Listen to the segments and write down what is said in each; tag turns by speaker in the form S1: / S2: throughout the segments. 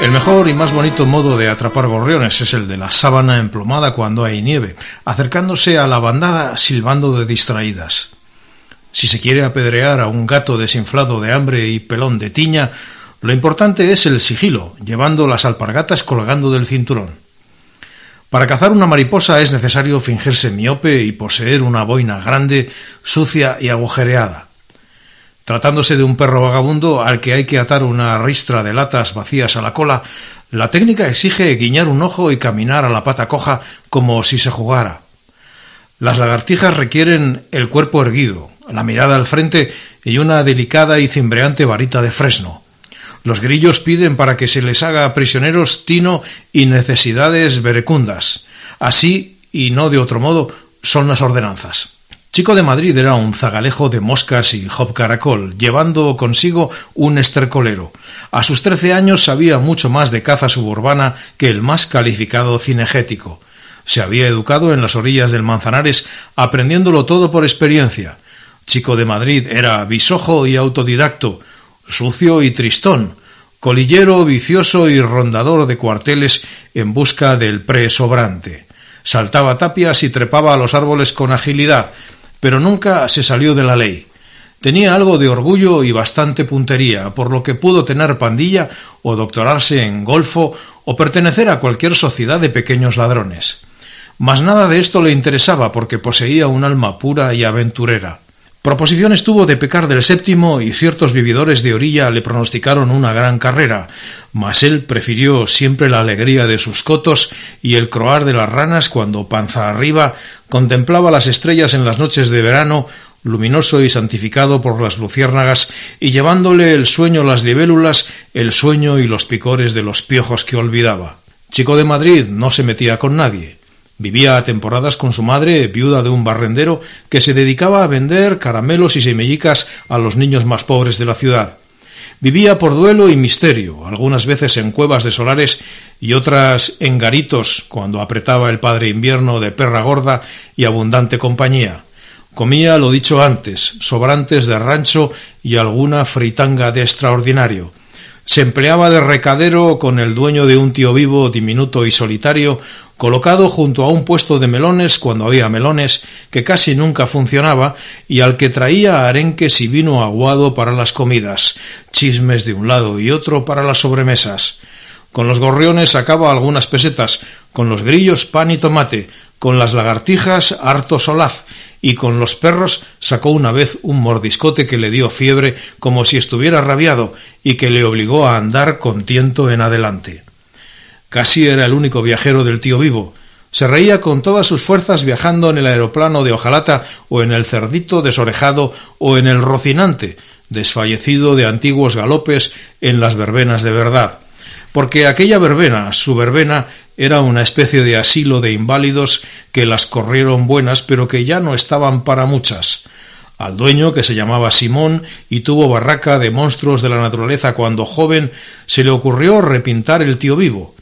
S1: El mejor y más bonito modo de atrapar gorriones es el de la sábana emplomada cuando hay nieve, acercándose a la bandada silbando de distraídas. Si se quiere apedrear a un gato desinflado de hambre y pelón de tiña, lo importante es el sigilo, llevando las alpargatas colgando del cinturón. Para cazar una mariposa es necesario fingirse miope y poseer una boina grande, sucia y agujereada. Tratándose de un perro vagabundo al que hay que atar una ristra de latas vacías a la cola, la técnica exige guiñar un ojo y caminar a la pata coja como si se jugara. Las lagartijas requieren el cuerpo erguido, la mirada al frente y una delicada y cimbreante varita de fresno. Los grillos piden para que se les haga prisioneros tino y necesidades verecundas. Así, y no de otro modo, son las ordenanzas. Chico de Madrid era un zagalejo de moscas y hop caracol, llevando consigo un estercolero. A sus trece años sabía mucho más de caza suburbana que el más calificado cinegético. Se había educado en las orillas del Manzanares, aprendiéndolo todo por experiencia. Chico de Madrid era bisojo y autodidacto, sucio y tristón, colillero, vicioso y rondador de cuarteles en busca del pre sobrante. Saltaba tapias y trepaba a los árboles con agilidad, pero nunca se salió de la ley. Tenía algo de orgullo y bastante puntería, por lo que pudo tener pandilla o doctorarse en golfo o pertenecer a cualquier sociedad de pequeños ladrones. Mas nada de esto le interesaba porque poseía un alma pura y aventurera. Proposiciones tuvo de pecar del séptimo y ciertos vividores de orilla le pronosticaron una gran carrera, mas él prefirió siempre la alegría de sus cotos y el croar de las ranas cuando, panza arriba, contemplaba las estrellas en las noches de verano, luminoso y santificado por las luciérnagas, y llevándole el sueño las libélulas, el sueño y los picores de los piojos que olvidaba. Chico de Madrid no se metía con nadie. Vivía a temporadas con su madre, viuda de un barrendero, que se dedicaba a vender caramelos y semellicas a los niños más pobres de la ciudad. Vivía por duelo y misterio, algunas veces en cuevas de solares y otras en garitos cuando apretaba el padre invierno de perra gorda y abundante compañía. Comía, lo dicho antes, sobrantes de rancho y alguna fritanga de extraordinario. Se empleaba de recadero con el dueño de un tío vivo diminuto y solitario, colocado junto a un puesto de melones cuando había melones, que casi nunca funcionaba, y al que traía arenques y vino aguado para las comidas, chismes de un lado y otro para las sobremesas. Con los gorriones sacaba algunas pesetas, con los grillos pan y tomate, con las lagartijas harto solaz, y con los perros sacó una vez un mordiscote que le dio fiebre como si estuviera rabiado y que le obligó a andar con tiento en adelante. Casi era el único viajero del tío vivo. Se reía con todas sus fuerzas viajando en el aeroplano de hojalata o en el cerdito desorejado o en el rocinante, desfallecido de antiguos galopes en las verbenas de verdad. Porque aquella verbena, su verbena, era una especie de asilo de inválidos que las corrieron buenas pero que ya no estaban para muchas. Al dueño, que se llamaba Simón y tuvo barraca de monstruos de la naturaleza cuando joven, se le ocurrió repintar el tío vivo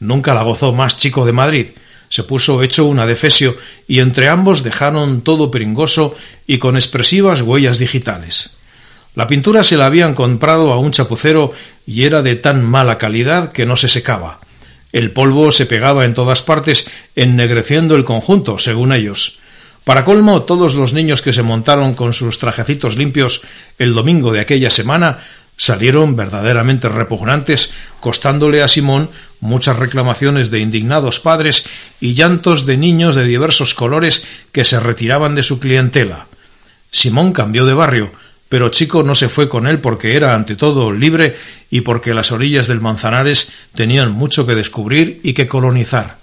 S1: Nunca la gozó más chico de Madrid. Se puso hecho una defesio y entre ambos dejaron todo pringoso y con expresivas huellas digitales. La pintura se la habían comprado a un chapucero y era de tan mala calidad que no se secaba. El polvo se pegaba en todas partes, ennegreciendo el conjunto, según ellos. Para colmo, todos los niños que se montaron con sus trajecitos limpios el domingo de aquella semana salieron verdaderamente repugnantes, costándole a Simón muchas reclamaciones de indignados padres y llantos de niños de diversos colores que se retiraban de su clientela. Simón cambió de barrio, pero Chico no se fue con él porque era ante todo libre y porque las orillas del Manzanares tenían mucho que descubrir y que colonizar.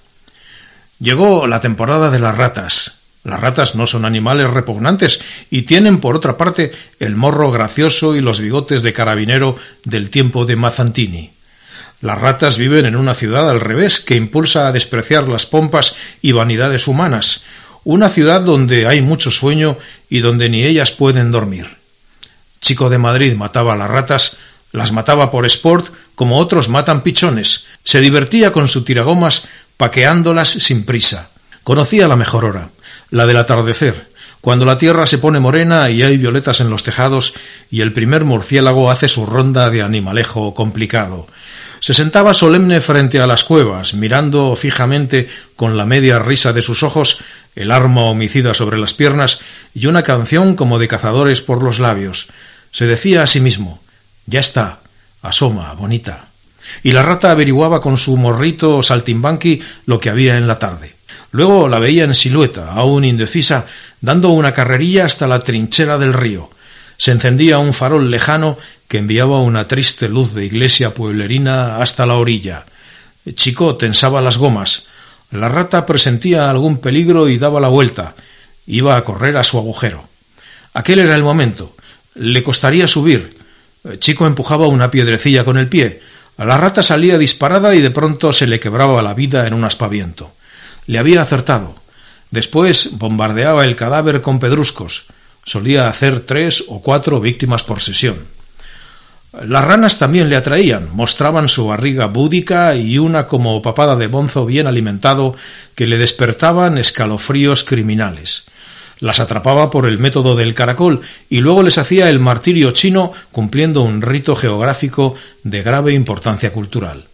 S1: Llegó la temporada de las ratas, las ratas no son animales repugnantes y tienen, por otra parte, el morro gracioso y los bigotes de carabinero del tiempo de Mazzantini. Las ratas viven en una ciudad al revés, que impulsa a despreciar las pompas y vanidades humanas, una ciudad donde hay mucho sueño y donde ni ellas pueden dormir. Chico de Madrid mataba a las ratas, las mataba por sport, como otros matan pichones, se divertía con su tiragomas paqueándolas sin prisa. Conocía la mejor hora, la del atardecer, cuando la tierra se pone morena y hay violetas en los tejados y el primer murciélago hace su ronda de animalejo complicado. Se sentaba solemne frente a las cuevas, mirando fijamente con la media risa de sus ojos, el arma homicida sobre las piernas y una canción como de cazadores por los labios. Se decía a sí mismo Ya está, asoma, bonita. Y la rata averiguaba con su morrito saltimbanqui lo que había en la tarde. Luego la veía en silueta, aún indecisa, dando una carrerilla hasta la trinchera del río. Se encendía un farol lejano que enviaba una triste luz de iglesia pueblerina hasta la orilla. Chico tensaba las gomas. La rata presentía algún peligro y daba la vuelta. Iba a correr a su agujero. Aquel era el momento. Le costaría subir. Chico empujaba una piedrecilla con el pie. La rata salía disparada y de pronto se le quebraba la vida en un aspaviento. Le había acertado. Después bombardeaba el cadáver con pedruscos. Solía hacer tres o cuatro víctimas por sesión. Las ranas también le atraían, mostraban su barriga búdica y una como papada de bonzo bien alimentado que le despertaban escalofríos criminales. Las atrapaba por el método del caracol y luego les hacía el martirio chino cumpliendo un rito geográfico de grave importancia cultural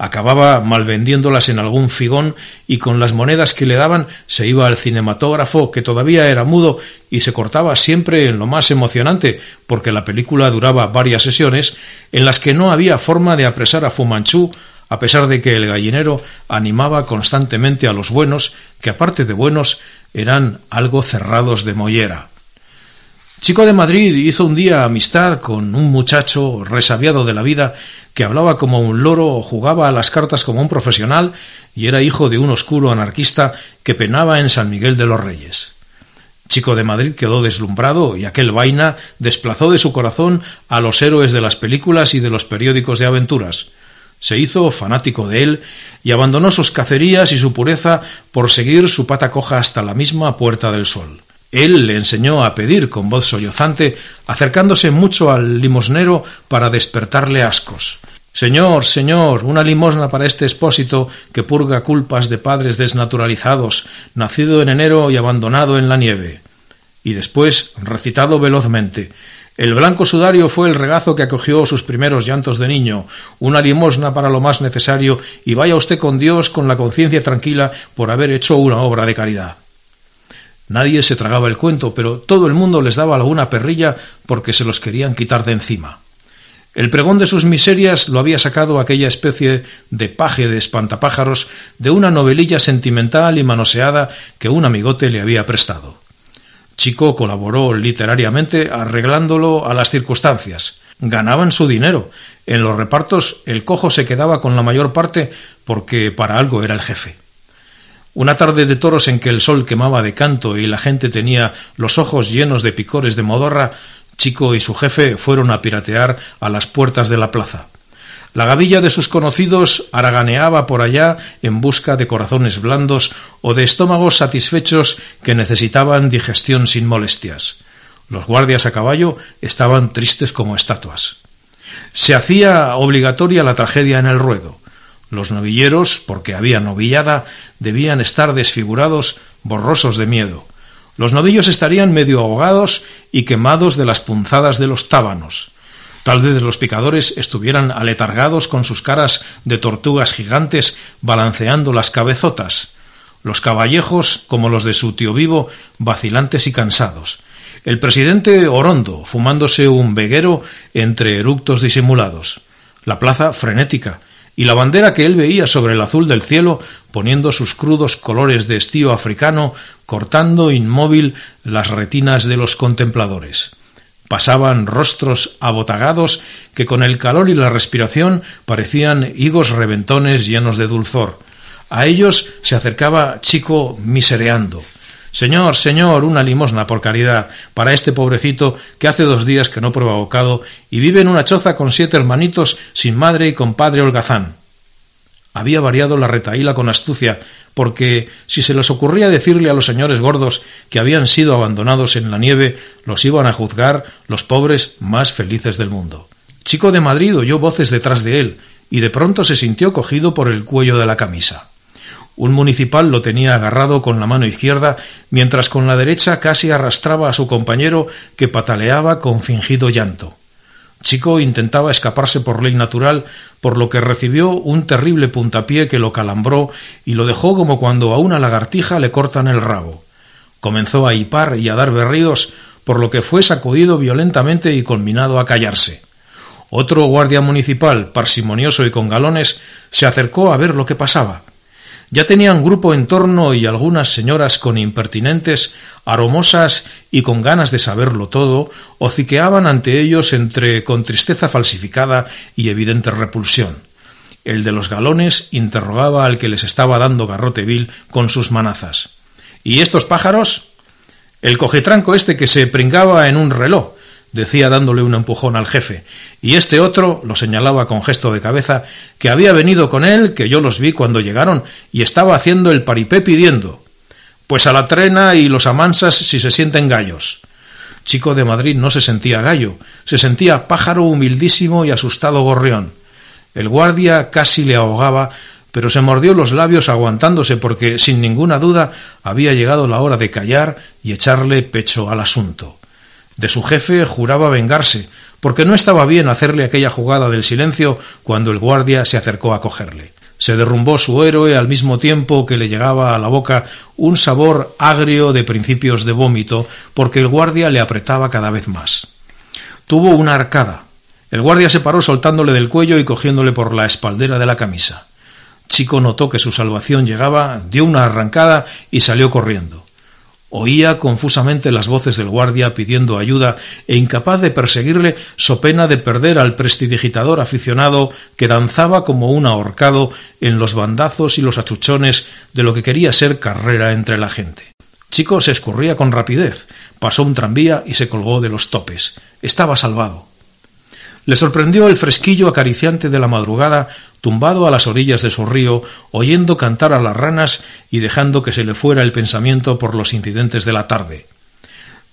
S1: acababa malvendiéndolas en algún figón y con las monedas que le daban se iba al cinematógrafo que todavía era mudo y se cortaba siempre en lo más emocionante porque la película duraba varias sesiones en las que no había forma de apresar a Fumanchu a pesar de que el gallinero animaba constantemente a los buenos que aparte de buenos eran algo cerrados de mollera. Chico de Madrid hizo un día amistad con un muchacho resabiado de la vida que hablaba como un loro, jugaba a las cartas como un profesional y era hijo de un oscuro anarquista que penaba en San Miguel de los Reyes. Chico de Madrid quedó deslumbrado y aquel vaina desplazó de su corazón a los héroes de las películas y de los periódicos de aventuras. Se hizo fanático de él y abandonó sus cacerías y su pureza por seguir su pata coja hasta la misma Puerta del Sol. Él le enseñó a pedir con voz sollozante, acercándose mucho al limosnero para despertarle ascos. Señor, señor, una limosna para este expósito que purga culpas de padres desnaturalizados, nacido en enero y abandonado en la nieve. Y después, recitado velozmente, el blanco sudario fue el regazo que acogió sus primeros llantos de niño, una limosna para lo más necesario, y vaya usted con Dios con la conciencia tranquila por haber hecho una obra de caridad. Nadie se tragaba el cuento, pero todo el mundo les daba alguna perrilla porque se los querían quitar de encima. El pregón de sus miserias lo había sacado aquella especie de paje de espantapájaros de una novelilla sentimental y manoseada que un amigote le había prestado. Chico colaboró literariamente arreglándolo a las circunstancias. Ganaban su dinero. En los repartos el cojo se quedaba con la mayor parte porque para algo era el jefe. Una tarde de toros en que el sol quemaba de canto y la gente tenía los ojos llenos de picores de modorra, Chico y su jefe fueron a piratear a las puertas de la plaza. La gavilla de sus conocidos haraganeaba por allá en busca de corazones blandos o de estómagos satisfechos que necesitaban digestión sin molestias. Los guardias a caballo estaban tristes como estatuas. Se hacía obligatoria la tragedia en el ruedo. Los novilleros, porque había novillada, debían estar desfigurados, borrosos de miedo. Los novillos estarían medio ahogados y quemados de las punzadas de los tábanos. Tal vez los picadores estuvieran aletargados con sus caras de tortugas gigantes balanceando las cabezotas. Los caballejos, como los de su tío vivo, vacilantes y cansados. El presidente Orondo, fumándose un veguero entre eructos disimulados. La plaza frenética, y la bandera que él veía sobre el azul del cielo, poniendo sus crudos colores de estío africano, cortando inmóvil las retinas de los contempladores. Pasaban rostros abotagados que con el calor y la respiración parecían higos reventones llenos de dulzor. A ellos se acercaba Chico misereando. Señor, señor, una limosna por caridad para este pobrecito que hace dos días que no prueba bocado y vive en una choza con siete hermanitos sin madre y con padre holgazán. Había variado la retaíla con astucia, porque si se les ocurría decirle a los señores gordos que habían sido abandonados en la nieve, los iban a juzgar los pobres más felices del mundo. Chico de Madrid oyó voces detrás de él, y de pronto se sintió cogido por el cuello de la camisa. Un municipal lo tenía agarrado con la mano izquierda, mientras con la derecha casi arrastraba a su compañero que pataleaba con fingido llanto. Chico intentaba escaparse por ley natural, por lo que recibió un terrible puntapié que lo calambró y lo dejó como cuando a una lagartija le cortan el rabo. Comenzó a hipar y a dar berridos, por lo que fue sacudido violentamente y conminado a callarse. Otro guardia municipal, parsimonioso y con galones, se acercó a ver lo que pasaba. Ya tenían grupo en torno y algunas señoras con impertinentes, aromosas y con ganas de saberlo todo, hociqueaban ante ellos entre con tristeza falsificada y evidente repulsión. El de los galones interrogaba al que les estaba dando garrote vil con sus manazas. ¿Y estos pájaros? El cogetranco este que se pringaba en un reloj, decía dándole un empujón al jefe, y este otro lo señalaba con gesto de cabeza, que había venido con él, que yo los vi cuando llegaron, y estaba haciendo el paripé pidiendo. Pues a la trena y los amansas si se sienten gallos. Chico de Madrid no se sentía gallo, se sentía pájaro humildísimo y asustado gorrión. El guardia casi le ahogaba, pero se mordió los labios aguantándose porque, sin ninguna duda, había llegado la hora de callar y echarle pecho al asunto. De su jefe juraba vengarse, porque no estaba bien hacerle aquella jugada del silencio cuando el guardia se acercó a cogerle. Se derrumbó su héroe al mismo tiempo que le llegaba a la boca un sabor agrio de principios de vómito, porque el guardia le apretaba cada vez más. Tuvo una arcada. El guardia se paró soltándole del cuello y cogiéndole por la espaldera de la camisa. Chico notó que su salvación llegaba, dio una arrancada y salió corriendo. Oía confusamente las voces del guardia pidiendo ayuda e incapaz de perseguirle so pena de perder al prestidigitador aficionado que danzaba como un ahorcado en los bandazos y los achuchones de lo que quería ser carrera entre la gente. Chico se escurría con rapidez, pasó un tranvía y se colgó de los topes. Estaba salvado. Le sorprendió el fresquillo acariciante de la madrugada tumbado a las orillas de su río, oyendo cantar a las ranas y dejando que se le fuera el pensamiento por los incidentes de la tarde.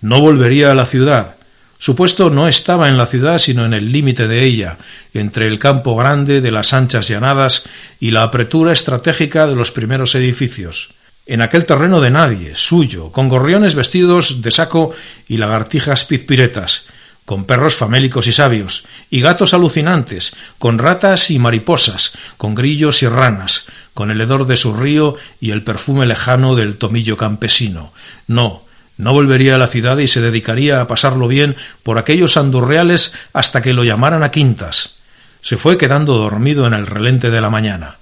S1: No volvería a la ciudad. Su puesto no estaba en la ciudad, sino en el límite de ella, entre el campo grande de las anchas llanadas y la apretura estratégica de los primeros edificios. En aquel terreno de nadie, suyo, con gorriones vestidos de saco y lagartijas pizpiretas, con perros famélicos y sabios, y gatos alucinantes, con ratas y mariposas, con grillos y ranas, con el hedor de su río y el perfume lejano del tomillo campesino. No, no volvería a la ciudad y se dedicaría a pasarlo bien por aquellos andurreales hasta que lo llamaran a quintas. Se fue quedando dormido en el relente de la mañana.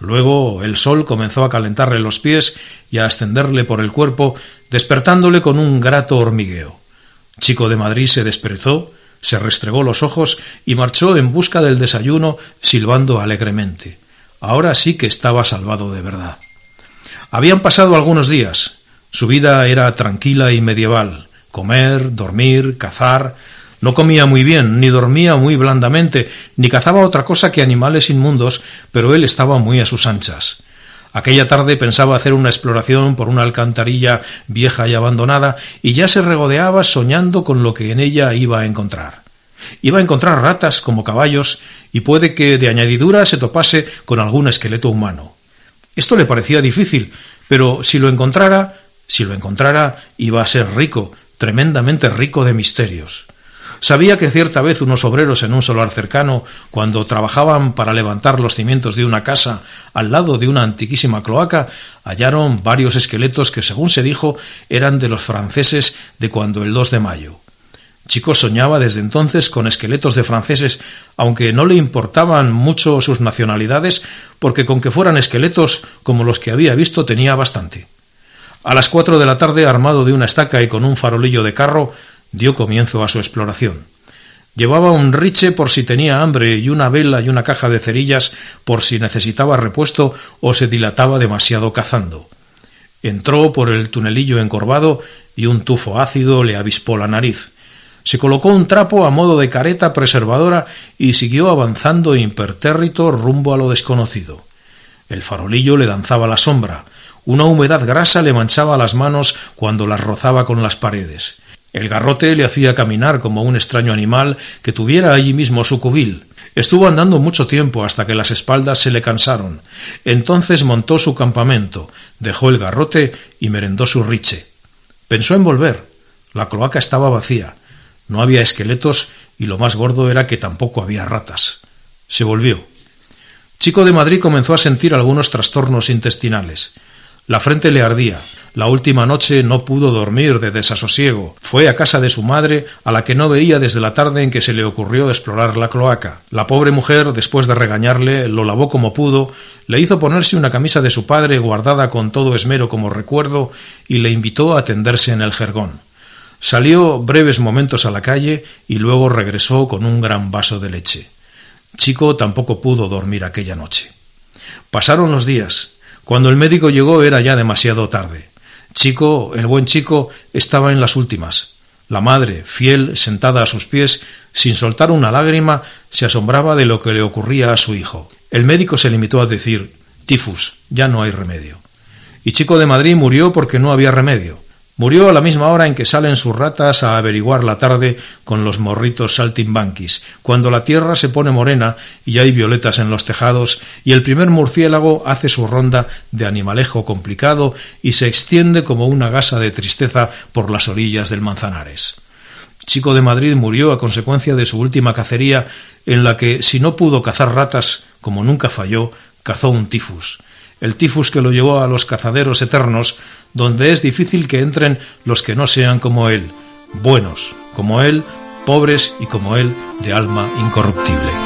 S1: Luego el sol comenzó a calentarle los pies y a ascenderle por el cuerpo, despertándole con un grato hormigueo. Chico de Madrid se desperezó, se restregó los ojos y marchó en busca del desayuno, silbando alegremente. Ahora sí que estaba salvado de verdad. Habían pasado algunos días. Su vida era tranquila y medieval. Comer, dormir, cazar. No comía muy bien, ni dormía muy blandamente, ni cazaba otra cosa que animales inmundos, pero él estaba muy a sus anchas. Aquella tarde pensaba hacer una exploración por una alcantarilla vieja y abandonada y ya se regodeaba soñando con lo que en ella iba a encontrar. Iba a encontrar ratas como caballos y puede que de añadidura se topase con algún esqueleto humano. Esto le parecía difícil, pero si lo encontrara, si lo encontrara, iba a ser rico, tremendamente rico de misterios. Sabía que cierta vez unos obreros en un solar cercano, cuando trabajaban para levantar los cimientos de una casa al lado de una antiquísima cloaca, hallaron varios esqueletos que, según se dijo, eran de los franceses de cuando el 2 de mayo. Chico soñaba desde entonces con esqueletos de franceses, aunque no le importaban mucho sus nacionalidades, porque con que fueran esqueletos como los que había visto tenía bastante. A las cuatro de la tarde, armado de una estaca y con un farolillo de carro, dio comienzo a su exploración. Llevaba un riche por si tenía hambre y una vela y una caja de cerillas por si necesitaba repuesto o se dilataba demasiado cazando. Entró por el tunelillo encorvado y un tufo ácido le avispó la nariz. Se colocó un trapo a modo de careta preservadora y siguió avanzando impertérrito rumbo a lo desconocido. El farolillo le danzaba la sombra. Una humedad grasa le manchaba las manos cuando las rozaba con las paredes. El garrote le hacía caminar como un extraño animal que tuviera allí mismo su cubil. Estuvo andando mucho tiempo hasta que las espaldas se le cansaron. Entonces montó su campamento, dejó el garrote y merendó su riche. Pensó en volver. La cloaca estaba vacía. No había esqueletos y lo más gordo era que tampoco había ratas. Se volvió. Chico de Madrid comenzó a sentir algunos trastornos intestinales. La frente le ardía. La última noche no pudo dormir de desasosiego. Fue a casa de su madre, a la que no veía desde la tarde en que se le ocurrió explorar la cloaca. La pobre mujer, después de regañarle, lo lavó como pudo, le hizo ponerse una camisa de su padre guardada con todo esmero como recuerdo y le invitó a tenderse en el jergón. Salió breves momentos a la calle y luego regresó con un gran vaso de leche. Chico tampoco pudo dormir aquella noche. Pasaron los días. Cuando el médico llegó era ya demasiado tarde. Chico, el buen chico, estaba en las últimas. La madre, fiel, sentada a sus pies, sin soltar una lágrima, se asombraba de lo que le ocurría a su hijo. El médico se limitó a decir tifus, ya no hay remedio. Y Chico de Madrid murió porque no había remedio. Murió a la misma hora en que salen sus ratas a averiguar la tarde con los morritos saltimbanquis, cuando la tierra se pone morena y hay violetas en los tejados y el primer murciélago hace su ronda de animalejo complicado y se extiende como una gasa de tristeza por las orillas del Manzanares. Chico de Madrid murió a consecuencia de su última cacería en la que, si no pudo cazar ratas, como nunca falló, cazó un tifus el tifus que lo llevó a los cazaderos eternos, donde es difícil que entren los que no sean como él, buenos, como él, pobres y como él, de alma incorruptible.